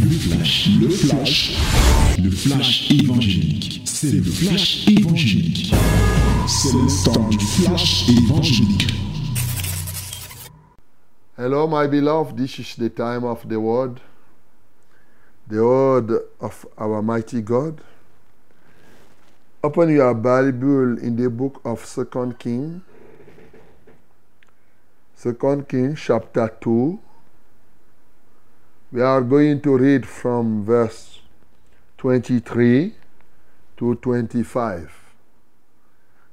Le flash, le flash, le flash évangélique. C'est le flash évangélique. C'est le temps du flash évangélique. Hello, my beloved. This is the time of the word, the word of our mighty God. Open your Bible in the book of Second King. Second King, chapter 2. We are going to read from verse 23 to 25.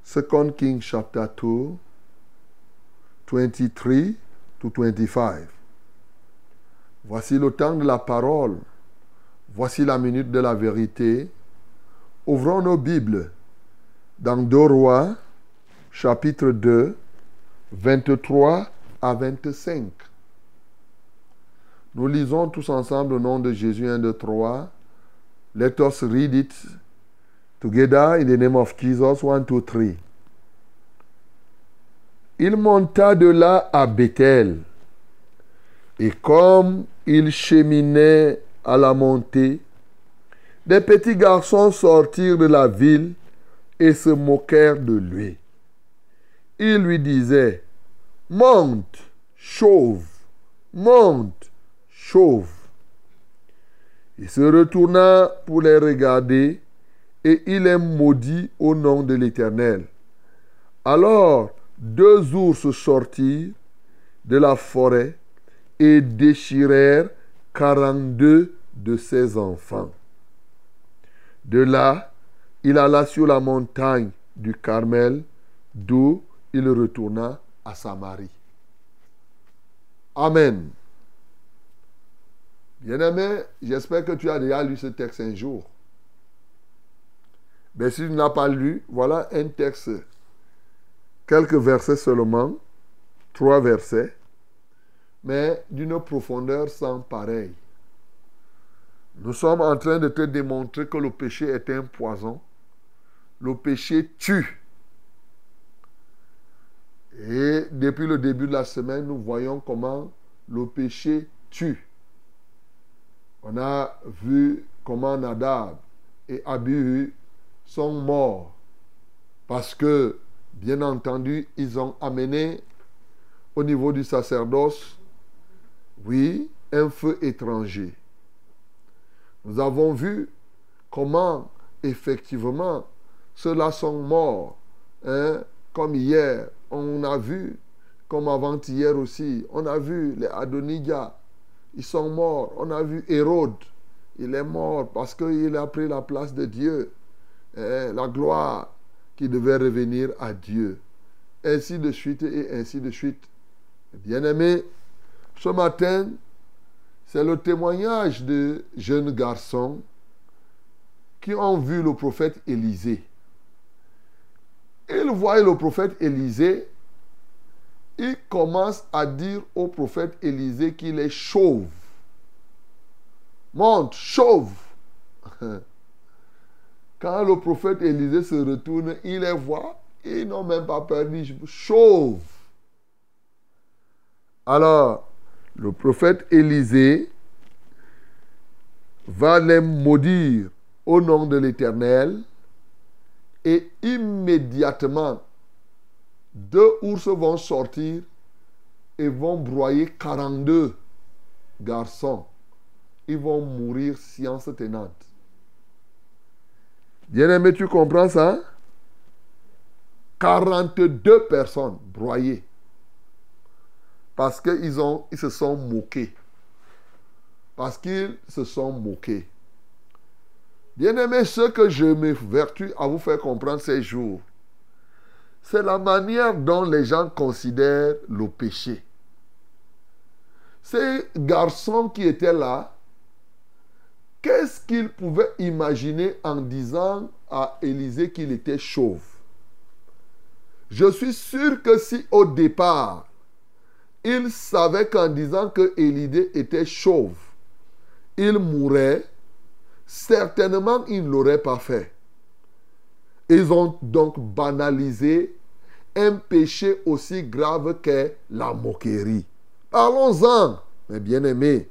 Second King, chapter 2, 23 to 25. Voici le temps de la parole. Voici la minute de la vérité. Ouvrons nos Bibles dans 2 Rois, chapitre 2, 23 à 25. Nous lisons tous ensemble au nom de Jésus 1, 2, 3. Let us read it together in the name of Jesus 1, 2, 3. Il monta de là à Bethel. Et comme il cheminait à la montée, des petits garçons sortirent de la ville et se moquèrent de lui. Ils lui disaient, Monte, chauve, monte, Il se retourna pour les regarder et il est maudit au nom de l'Éternel. Alors deux ours sortirent de la forêt et déchirèrent quarante-deux de ses enfants. De là, il alla sur la montagne du Carmel, d'où il retourna à Samarie. Amen. Bien-aimé, j'espère que tu as déjà lu ce texte un jour. Mais si tu n'as pas lu, voilà un texte, quelques versets seulement, trois versets, mais d'une profondeur sans pareil. Nous sommes en train de te démontrer que le péché est un poison. Le péché tue. Et depuis le début de la semaine, nous voyons comment le péché tue. On a vu comment Nadab et Abihu sont morts parce que, bien entendu, ils ont amené au niveau du sacerdoce, oui, un feu étranger. Nous avons vu comment, effectivement, ceux-là sont morts. Hein, comme hier, on a vu, comme avant-hier aussi, on a vu les Adonijah, ils sont morts. On a vu Hérode, il est mort parce qu'il a pris la place de Dieu. Hein, la gloire qui devait revenir à Dieu. Ainsi de suite et ainsi de suite. Bien-aimés, ce matin, c'est le témoignage de jeunes garçons qui ont vu le prophète Élisée. Ils voient le prophète Élisée. Ils commencent à dire au prophète Élisée qu'il est chauve. Monte, chauve. Quand le prophète Élisée se retourne, il les voit. Ils n'ont même pas ils chauve. Alors, le prophète Élisée va les maudire au nom de l'Éternel et immédiatement, deux ours vont sortir et vont broyer 42 garçons. Ils vont mourir science tenante. Bien-aimé, tu comprends ça? 42 personnes broyées. Parce qu'ils ils se sont moqués. Parce qu'ils se sont moqués. Bien-aimé, ce que je me vertue à vous faire comprendre ces jours, c'est la manière dont les gens considèrent le péché. Ces garçons qui étaient là, qu'est-ce qu'ils pouvaient imaginer en disant à Élisée qu'il était chauve? Je suis sûr que si au départ, ils savaient qu'en disant que Élisée était chauve, il mourrait, certainement ils ne l'auraient pas fait. Ils ont donc banalisé un péché aussi grave qu'est la moquerie. Parlons-en, mes bien-aimés.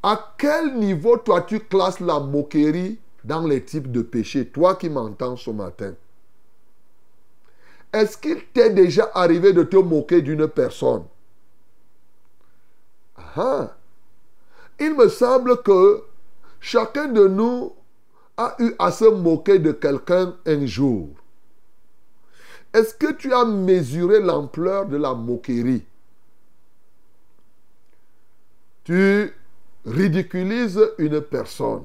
À quel niveau, toi, tu classes la moquerie dans les types de péchés, toi qui m'entends ce matin Est-ce qu'il t'est déjà arrivé de te moquer d'une personne? Ah, Il me semble que chacun de nous eu à se moquer de quelqu'un un jour. Est-ce que tu as mesuré l'ampleur de la moquerie? Tu ridiculises une personne.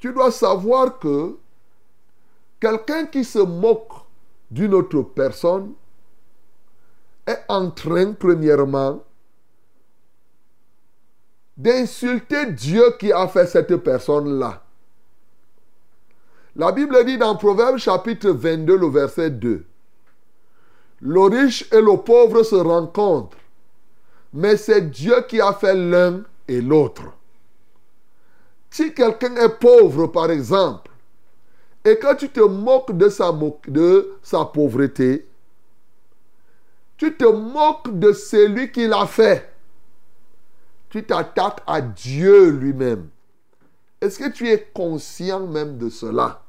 Tu dois savoir que quelqu'un qui se moque d'une autre personne est en train, premièrement, d'insulter Dieu qui a fait cette personne-là. La Bible dit dans Proverbe chapitre 22, le verset 2, Le riche et le pauvre se rencontrent, mais c'est Dieu qui a fait l'un et l'autre. Si quelqu'un est pauvre, par exemple, et que tu te moques de sa, de sa pauvreté, tu te moques de celui qui l'a fait. Tu t'attaques à Dieu lui-même. Est-ce que tu es conscient même de cela?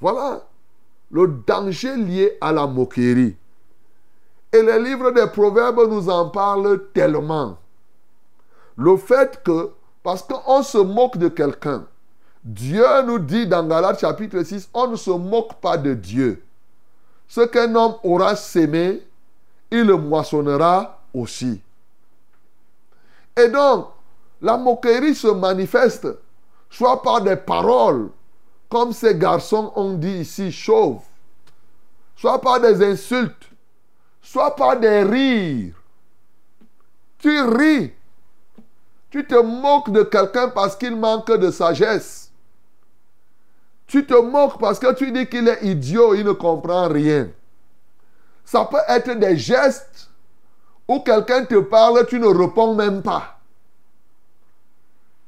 Voilà le danger lié à la moquerie. Et le livre des Proverbes nous en parle tellement. Le fait que, parce qu'on se moque de quelqu'un, Dieu nous dit dans Galates chapitre 6, on ne se moque pas de Dieu. Ce qu'un homme aura sémé, il le moissonnera aussi. Et donc, la moquerie se manifeste soit par des paroles, comme ces garçons ont dit ici, chauve, soit par des insultes, soit par des rires. Tu ris. Tu te moques de quelqu'un parce qu'il manque de sagesse. Tu te moques parce que tu dis qu'il est idiot, il ne comprend rien. Ça peut être des gestes où quelqu'un te parle, tu ne réponds même pas.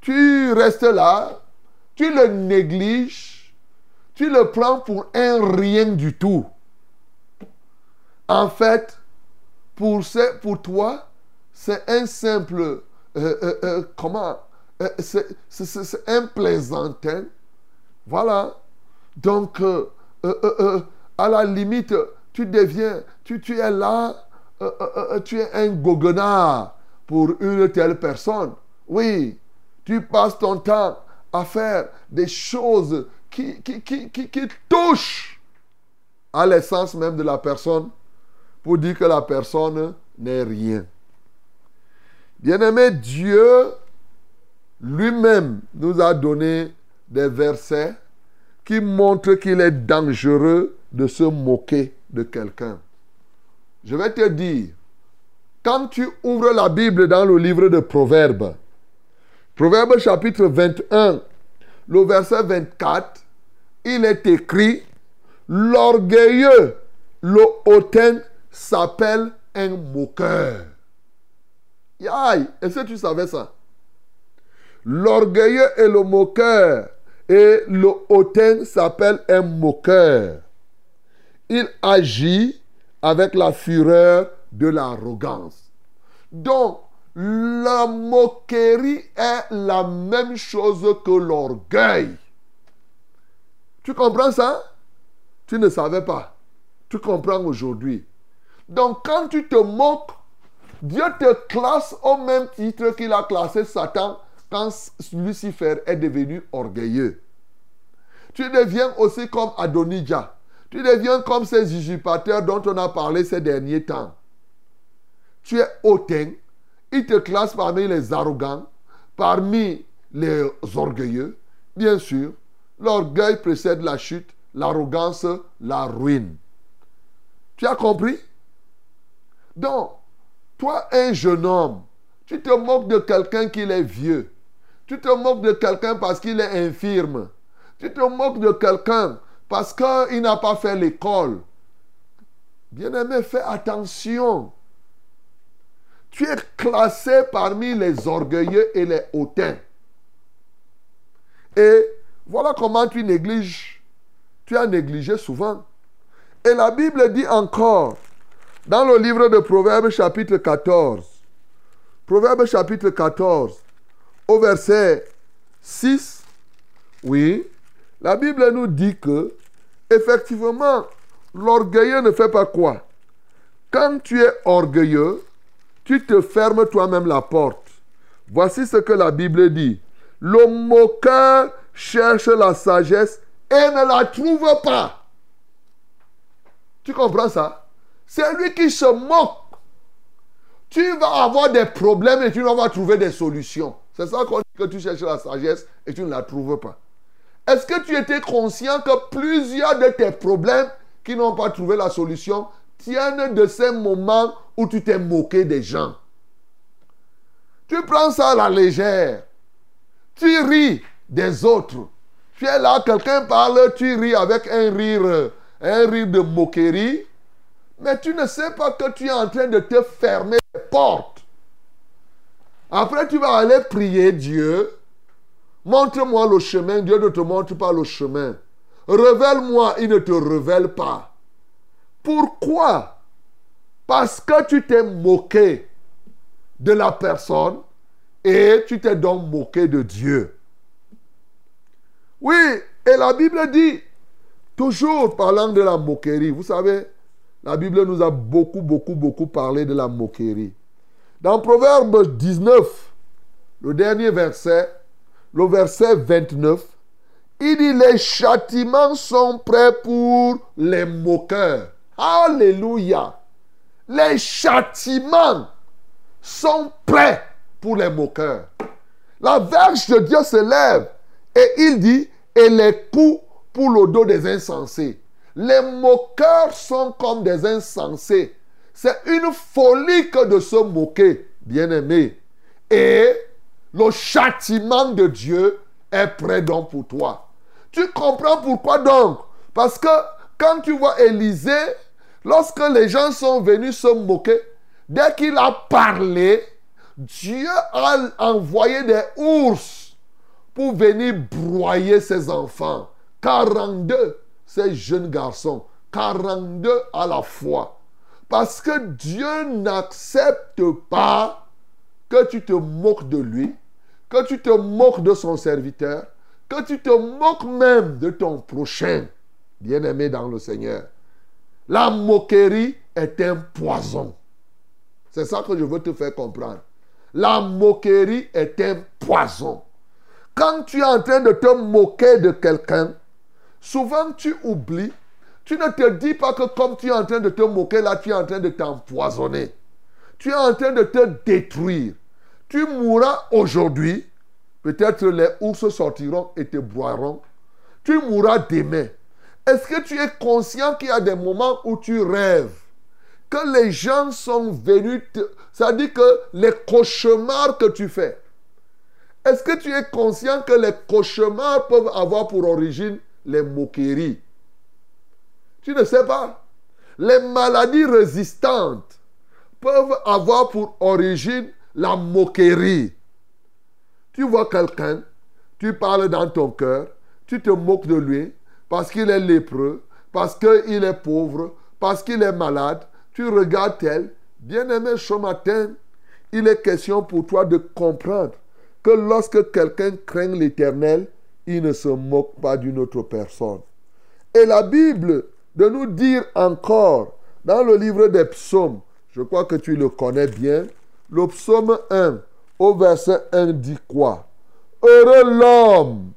Tu restes là, tu le négliges, tu le prends pour un rien du tout. En fait, pour, pour toi, c'est un simple, euh, euh, euh, comment, c'est un plaisantin. Voilà. Donc, à la limite, tu deviens, tu es là, tu es un goguenard pour une telle personne. Oui, tu passes ton temps à faire des choses qui, qui, qui, touche à l'essence même de la personne pour dire que la personne n'est rien. Bien-aimé, Dieu lui-même nous a donné des versets qui montrent qu'il est dangereux de se moquer de quelqu'un. Je vais te dire, quand tu ouvres la Bible dans le livre de Proverbes, Proverbes chapitre 21, le verset 24, il est écrit, l'orgueilleux, le hautain s'appelle un moqueur. Aïe, est-ce que tu savais ça? L'orgueilleux et le moqueur et le hautain s'appelle un moqueur. Il agit avec la fureur de l'arrogance. Donc, la moquerie est la même chose que l'orgueil. Tu comprends ça? Tu ne savais pas. Tu comprends aujourd'hui. Donc quand tu te moques, Dieu te classe au même titre qu'il a classé Satan quand Lucifer est devenu orgueilleux. Tu deviens aussi comme Adonijah. Tu deviens comme ces usurpateurs dont on a parlé ces derniers temps. Tu es hautain. Il te classe parmi les arrogants, parmi les orgueilleux, bien sûr. L'orgueil précède la chute, l'arrogance la ruine. Tu as compris? Donc, toi, un jeune homme, tu te moques de quelqu'un qui est vieux. Tu te moques de quelqu'un parce qu'il est infirme. Tu te moques de quelqu'un parce qu'il n'a pas fait l'école. Bien-aimé, fais attention. Tu es classé parmi les orgueilleux et les hautains. Et voilà comment tu négliges. Tu as négligé souvent. Et la Bible dit encore, dans le livre de Proverbes chapitre 14, Proverbe chapitre 14, au verset 6, oui, la Bible nous dit que, effectivement, l'orgueilleux ne fait pas quoi Quand tu es orgueilleux, tu te fermes toi-même la porte. Voici ce que la Bible dit. Le moqueur cherche la sagesse et ne la trouve pas. Tu comprends ça? C'est lui qui se moque. Tu vas avoir des problèmes et tu vas trouver des solutions. C'est ça qu'on dit que tu cherches la sagesse et tu ne la trouves pas. Est-ce que tu étais conscient que plusieurs de tes problèmes qui n'ont pas trouvé la solution tiennent de ces moments où tu t'es moqué des gens? Tu prends ça à la légère. Tu ris des autres. Tu es là, quelqu'un parle, tu ris avec un rire, un rire de moquerie. Mais tu ne sais pas que tu es en train de te fermer les portes. Après, tu vas aller prier Dieu. Montre-moi le chemin. Dieu ne te montre pas le chemin. Révèle-moi, il ne te révèle pas. Pourquoi? Parce que tu t'es moqué de la personne et tu t'es donc moqué de Dieu. Oui, et la Bible dit, toujours parlant de la moquerie, vous savez, la Bible nous a beaucoup, beaucoup, beaucoup parlé de la moquerie. Dans Proverbe 19, le dernier verset, le verset 29, il dit, les châtiments sont prêts pour les moqueurs. Alléluia. Les châtiments sont prêts pour les moqueurs. La verge de Dieu se lève et il dit, et les coups pour le dos des insensés. Les moqueurs sont comme des insensés. C'est une folie que de se moquer, bien-aimé. Et le châtiment de Dieu est prêt donc pour toi. Tu comprends pourquoi donc? Parce que quand tu vois Élisée, lorsque les gens sont venus se moquer, dès qu'il a parlé, Dieu a envoyé des ours pour venir broyer ses enfants. 42, ces jeunes garçons. 42 à la fois. Parce que Dieu n'accepte pas que tu te moques de lui, que tu te moques de son serviteur, que tu te moques même de ton prochain, bien-aimé dans le Seigneur. La moquerie est un poison. C'est ça que je veux te faire comprendre. La moquerie est un poison. Quand tu es en train de te moquer de quelqu'un, souvent tu oublies, tu ne te dis pas que comme tu es en train de te moquer, là, tu es en train de t'empoisonner. Tu es en train de te détruire. Tu mourras aujourd'hui. Peut-être les ours sortiront et te boiront. Tu mourras demain. Est-ce que tu es conscient qu'il y a des moments où tu rêves que les gens sont venus, ça dit que les cauchemars que tu fais, est-ce que tu es conscient que les cauchemars peuvent avoir pour origine les moqueries? Tu ne sais pas. Les maladies résistantes peuvent avoir pour origine la moquerie. Tu vois quelqu'un, tu parles dans ton cœur, tu te moques de lui parce qu'il est lépreux, parce qu'il est pauvre, parce qu'il est malade. Tu regardes tel. Bien-aimé, ce matin, il est question pour toi de comprendre que lorsque quelqu'un craint l'éternel, il ne se moque pas d'une autre personne. Et la Bible de nous dire encore dans le livre des psaumes, je crois que tu le connais bien, le psaume 1 au verset 1 dit quoi? Heureux l'homme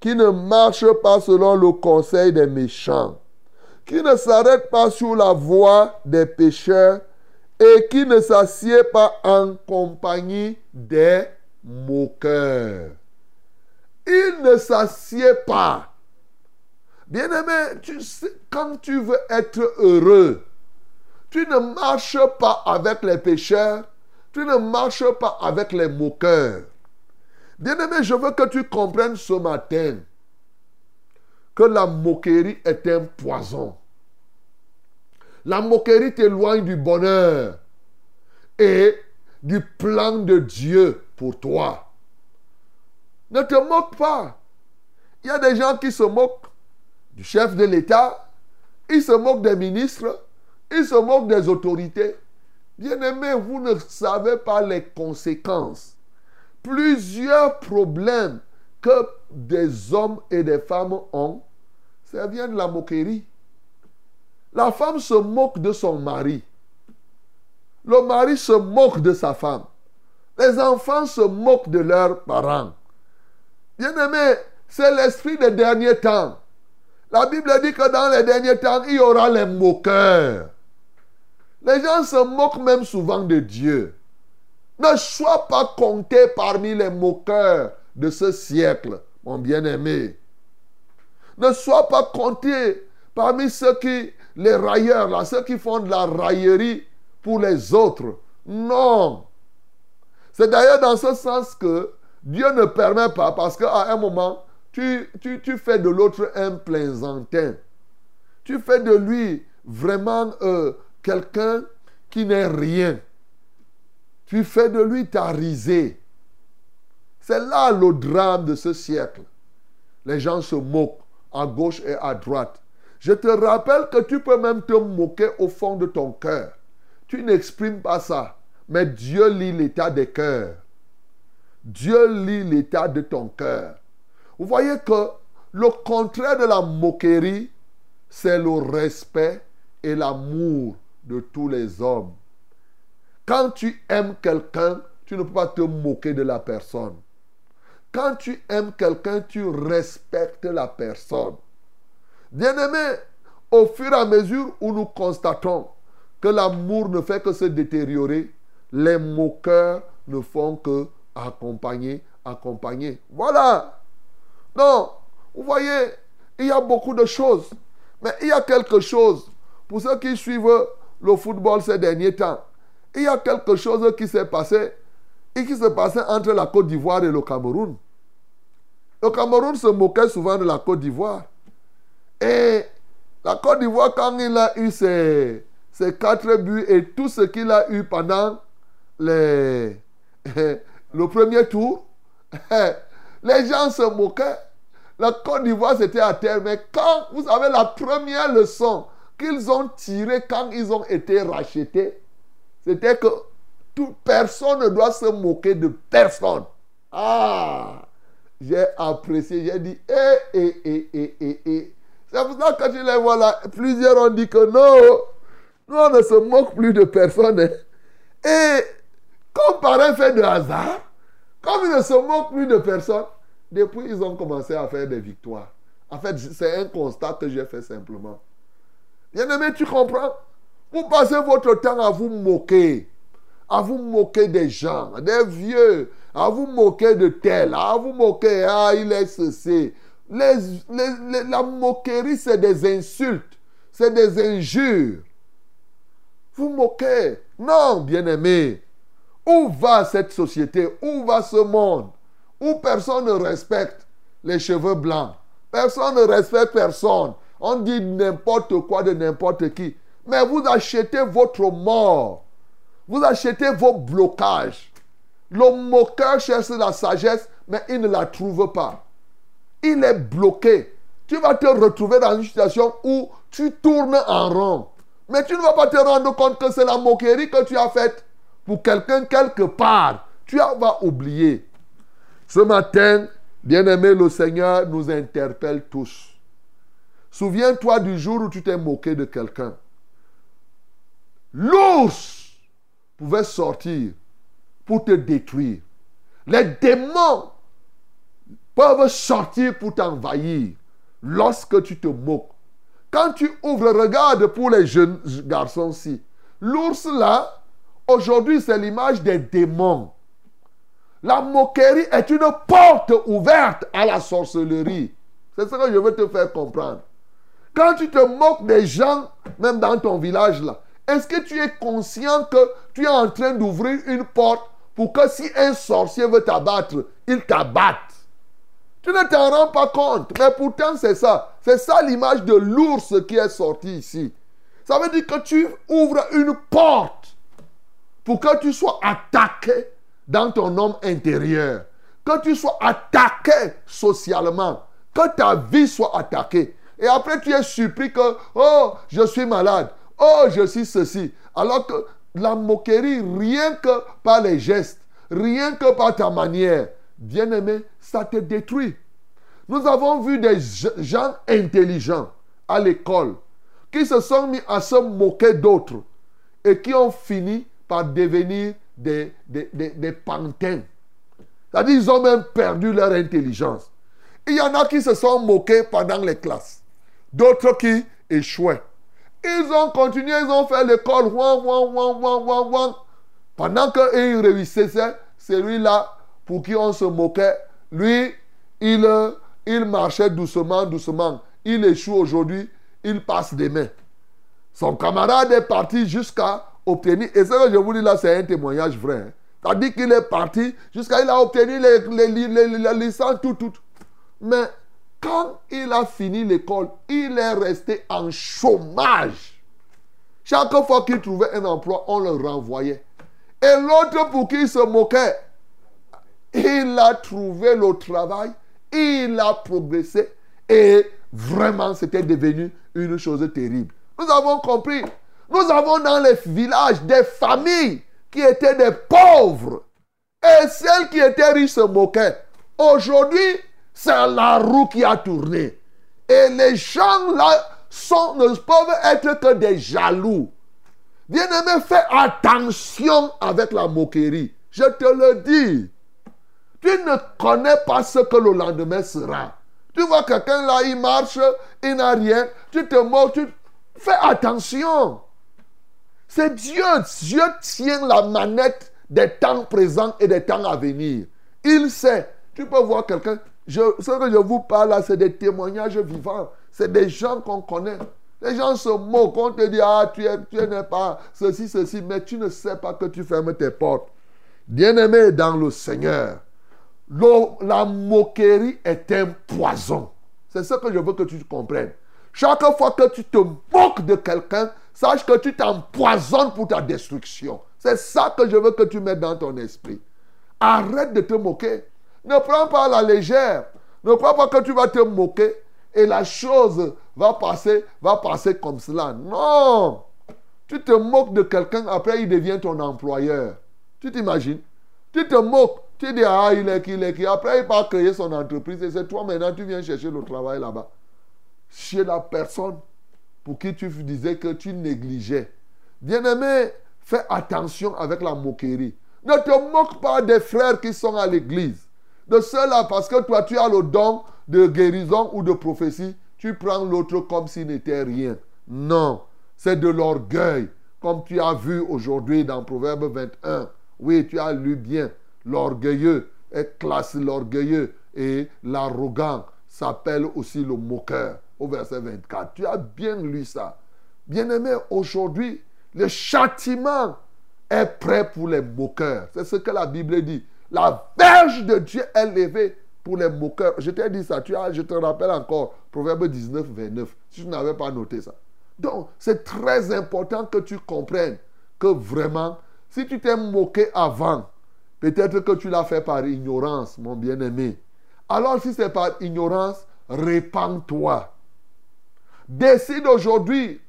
qui ne marche pas selon le conseil des méchants, qui ne s'arrête pas sur la voie des pécheurs et qui ne s'assied pas en compagnie des moqueur. Il ne s'assied pas. Bien-aimé, tu quand tu veux être heureux, tu ne marches pas avec les pécheurs, tu ne marches pas avec les moqueurs. Bien-aimé, je veux que tu comprennes ce matin que la moquerie est un poison. La moquerie t'éloigne du bonheur et du plan de Dieu pour toi. Ne te moque pas. Il y a des gens qui se moquent du chef de l'État, ils se moquent des ministres, ils se moquent des autorités. Bien-aimés, vous ne savez pas les conséquences. Plusieurs problèmes que des hommes et des femmes ont, ça vient de la moquerie. La femme se moque de son mari. Le mari se moque de sa femme. Les enfants se moquent de leurs parents. Bien-aimés, c'est l'esprit des derniers temps. La Bible dit que dans les derniers temps, il y aura les moqueurs. Les gens se moquent même souvent de Dieu. Ne sois pas compté parmi les moqueurs de ce siècle, mon bien-aimé. Ne sois pas compté parmi ceux qui, les railleurs, ceux qui font de la raillerie pour les autres. Non. C'est d'ailleurs dans ce sens que Dieu ne permet pas, parce qu'à un moment, tu, fais de l'autre un plaisantin. Tu fais de lui vraiment euh, quelqu'un qui n'est rien. Tu fais de lui ta risée. C'est là le drame de ce siècle. Les gens se moquent à gauche et à droite. Je te rappelle que tu peux même te moquer au fond de ton cœur. Tu n'exprimes pas ça. Mais Dieu lit l'état des cœurs. Dieu lit l'état de ton cœur. Vous voyez que le contraire de la moquerie, c'est le respect et l'amour de tous les hommes. Quand tu aimes quelqu'un, tu ne peux pas te moquer de la personne. Quand tu aimes quelqu'un, tu respectes la personne. Bien-aimé, au fur et à mesure où nous constatons que l'amour ne fait que se détériorer, les moqueurs ne font que accompagner, accompagner. Voilà. Non, vous voyez, il y a beaucoup de choses. Mais il y a quelque chose, pour ceux qui suivent le football ces derniers temps, il y a quelque chose qui s'est passé et qui s'est passé entre la Côte d'Ivoire et le Cameroun. Le Cameroun se moquait souvent de la Côte d'Ivoire. Et la Côte d'Ivoire, quand il a eu ses, ses quatre buts et tout ce qu'il a eu pendant le premier tour, les gens se moquaient. La Côte d'Ivoire, c'était à terre. Mais quand, vous savez, la première leçon qu'ils ont tirée quand ils ont été rachetés, c'était que personne ne doit se moquer de personne. Ah, j'ai apprécié, j'ai dit, eh, eh, eh, eh, eh, eh. C'est pour ça que quand je les vois là, plusieurs ont dit que non, nous on ne se moque plus de personne. Hein. Et comme par un fait de hasard, comme ils ne se moquent plus de personne, depuis ils ont commencé à faire des victoires. En fait, c'est un constat que j'ai fait simplement. Bien aimé, tu comprends? Vous passez votre temps à vous moquer, à vous moquer des gens, des vieux, à vous moquer de tel, à vous moquer, ah, il est ceci. la moquerie, c'est des insultes, c'est des injures. Vous moquez. Non, bien-aimé. Où va cette société? Où va ce monde? Où personne ne respecte les cheveux blancs Personne ne respecte personne. On dit n'importe quoi de n'importe qui. Mais vous achetez votre mort. Vous achetez vos blocages. Le moqueur cherche la sagesse, mais il ne la trouve pas. Il est bloqué. Tu vas te retrouver dans une situation où tu tournes en rond. Mais tu ne vas pas te rendre compte que c'est la moquerie que tu as faite pour quelqu'un quelque part. Tu vas oublier. Ce matin, bien-aimé, le Seigneur nous interpelle tous. Souviens-toi du jour où tu t'es moqué de quelqu'un. L'ours pouvait sortir pour te détruire. Les démons peuvent sortir pour t'envahir lorsque tu te moques. Quand tu ouvres, regarde pour les jeunes garçons-ci. L'ours là, Aujourd'hui, c'est l'image des démons. La moquerie est une porte ouverte à la sorcellerie. C'est ce que je veux te faire comprendre. Quand tu te moques des gens, même dans ton village là, est-ce que tu es conscient que tu es en train d'ouvrir une porte pour que si un sorcier veut t'abattre, il t'abatte? Tu ne t'en rends pas compte, mais pourtant c'est ça. C'est ça l'image de l'ours qui est sorti ici. Ça veut dire que tu ouvres une porte pour que tu sois attaqué dans ton homme intérieur, que tu sois attaqué socialement, que ta vie soit attaquée. Et après, tu es surpris que, oh, je suis malade, oh, je suis ceci. Alors que la moquerie, rien que par les gestes, rien que par ta manière, bien-aimé, ça te détruit. Nous avons vu des gens intelligents à l'école qui se sont mis à se moquer d'autres et qui ont fini par devenir des, des, des, pantins. C'est-à-dire qu'ils ont même perdu leur intelligence. Il y en a qui se sont moqués pendant les classes. D'autres qui échouaient. Ils ont continué, ils ont fait l'école. Pendant qu'ils réussissaient, celui-là pour qui on se moquait, lui, il, il marchait doucement, doucement. Il échoue aujourd'hui, il passe des mains. Son camarade est parti jusqu'à obtenir, et ce que je vous dis là, c'est un témoignage vrai. Hein. C'est-à-dire qu'il est parti jusqu'à il a obtenu les, les, les, licences, tout, tout. Mais quand il a fini l'école, il est resté en chômage. Chaque fois qu'il trouvait un emploi, on le renvoyait. Et l'autre pour qui il se moquait, il a trouvé le travail, il a progressé et vraiment c'était devenu une chose terrible. Nous avons compris. Nous avons dans les villages des familles qui étaient des pauvres. Et celles qui étaient riches se moquaient. Aujourd'hui, c'est la roue qui a tourné. Et les gens là ne peuvent être que des jaloux. Bien-aimé, fais attention avec la moquerie. Je te le dis. Tu ne connais pas ce que le lendemain sera. Tu vois quelqu'un là, il marche, il n'a rien. Tu te moques, tu fais attention. C'est Dieu. Dieu tient la manette des temps présents et des temps à venir. Il sait. Tu peux voir quelqu'un. ce que je vous parle là, c'est des témoignages vivants. C'est des gens qu'on connaît. Les gens se moquent. On te dit, ah, tu, tu n'es pas ceci, ceci, mais tu ne sais pas que tu fermes tes portes. Bien-aimé dans le Seigneur, la moquerie est un poison. C'est ce que je veux que tu comprennes. Chaque fois que tu te moques de quelqu'un, sache que tu t'empoisonnes pour ta destruction. C'est ça que je veux que tu mettes dans ton esprit. Arrête de te moquer. Ne prends pas la légère. Ne crois pas que tu vas te moquer et la chose va passer, va passer comme cela. Non. Tu te moques de quelqu'un, après il devient ton employeur. Tu t'imagines? Tu te moques. Tu dis, ah, il est qui, il est qui. Après, il va créer son entreprise et c'est toi maintenant, tu viens chercher le travail là-bas. Chez la personne pour qui tu disais que tu négligeais. Bien-aimé, fais attention avec la moquerie. Ne te moque pas des frères qui sont à l'église. De cela, parce que toi, tu as le don de guérison ou de prophétie, tu prends l'autre comme s'il n'était rien. Non, c'est de l'orgueil, comme tu as vu aujourd'hui dans Proverbe 21. Oui, tu as lu bien. L'orgueilleux est classe l'orgueilleux et l'arrogant s'appelle aussi le moqueur au verset 24. Tu as bien lu ça. Bien-aimé, aujourd'hui, le châtiment est prêt pour les moqueurs. C'est ce que la Bible dit. La verge de Dieu est levée pour les moqueurs. Je t'ai dit ça, tu as, je te rappelle encore, Proverbe 19, 29, si tu n'avais pas noté ça. Donc, c'est très important que tu comprennes que vraiment, si tu t'es moqué avant, Peut-être que tu l'as fait par ignorance, mon bien-aimé. Alors si c'est par ignorance, répands-toi. Décide aujourd'hui,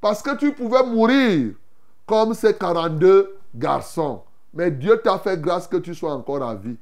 parce que tu pouvais mourir comme ces 42 garçons. Mais Dieu t'a fait grâce que tu sois encore en vie.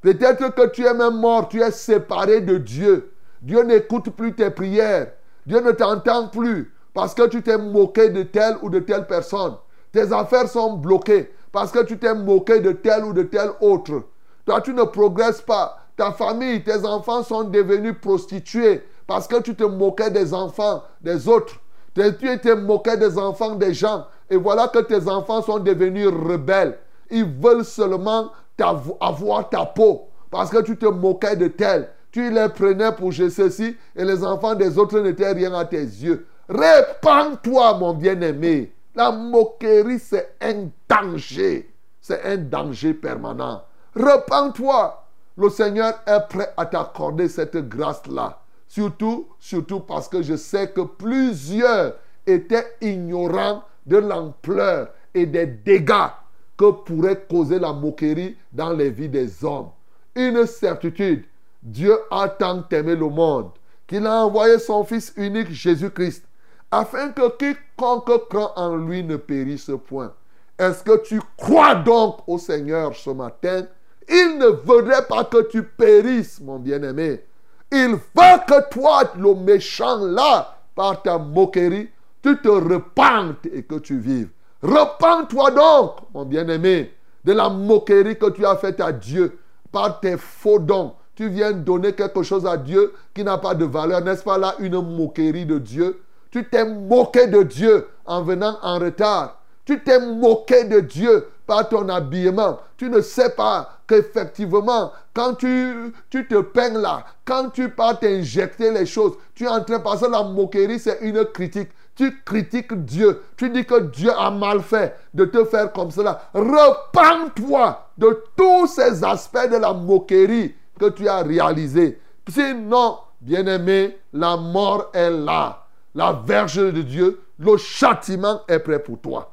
Peut-être que tu es même mort, tu es séparé de Dieu. Dieu n'écoute plus tes prières. Dieu ne t'entend plus parce que tu t'es moqué de telle ou de telle personne. Tes affaires sont bloquées parce que tu t'es moqué de tel ou de tel autre. Toi, tu ne progresses pas. Ta famille, tes enfants sont devenus prostitués parce que tu te moquais des enfants des autres. Tu étais moqué des enfants des gens. Et voilà que tes enfants sont devenus rebelles. Ils veulent seulement avoir ta peau parce que tu te moquais de tel. Tu les prenais pour je ceci et les enfants des autres n'étaient rien à tes yeux. Répands-toi, mon bien-aimé. La moquerie, c'est un danger. C'est un danger permanent. Repends-toi. Le Seigneur est prêt à t'accorder cette grâce-là. Surtout, surtout parce que je sais que plusieurs étaient ignorants de l'ampleur et des dégâts que pourrait causer la moquerie dans les vies des hommes. Une certitude, Dieu a tant aimé le monde qu'il a envoyé son Fils unique Jésus-Christ afin que quiconque croit en lui ne périsse point. Est-ce que tu crois donc au Seigneur ce matin? Il ne voudrait pas que tu périsses, mon bien-aimé. Il veut que toi, le méchant là, par ta moquerie, tu te repentes et que tu vives. Repends-toi donc, mon bien-aimé, de la moquerie que tu as faite à Dieu par tes faux dons. Tu viens donner quelque chose à Dieu qui n'a pas de valeur. N'est-ce pas là une moquerie de Dieu? Tu t'es moqué de Dieu en venant en retard. Tu t'es moqué de Dieu par ton habillement. Tu ne sais pas qu'effectivement, quand tu, tu te peins là, quand tu pars t'injecter les choses, tu es en train de passer la moquerie, c'est une critique. Tu critiques Dieu. Tu dis que Dieu a mal fait de te faire comme cela. Repends-toi de tous ces aspects de la moquerie que tu as réalisés. Sinon, bien-aimé, la mort est là. La verge de Dieu, le châtiment est prêt pour toi.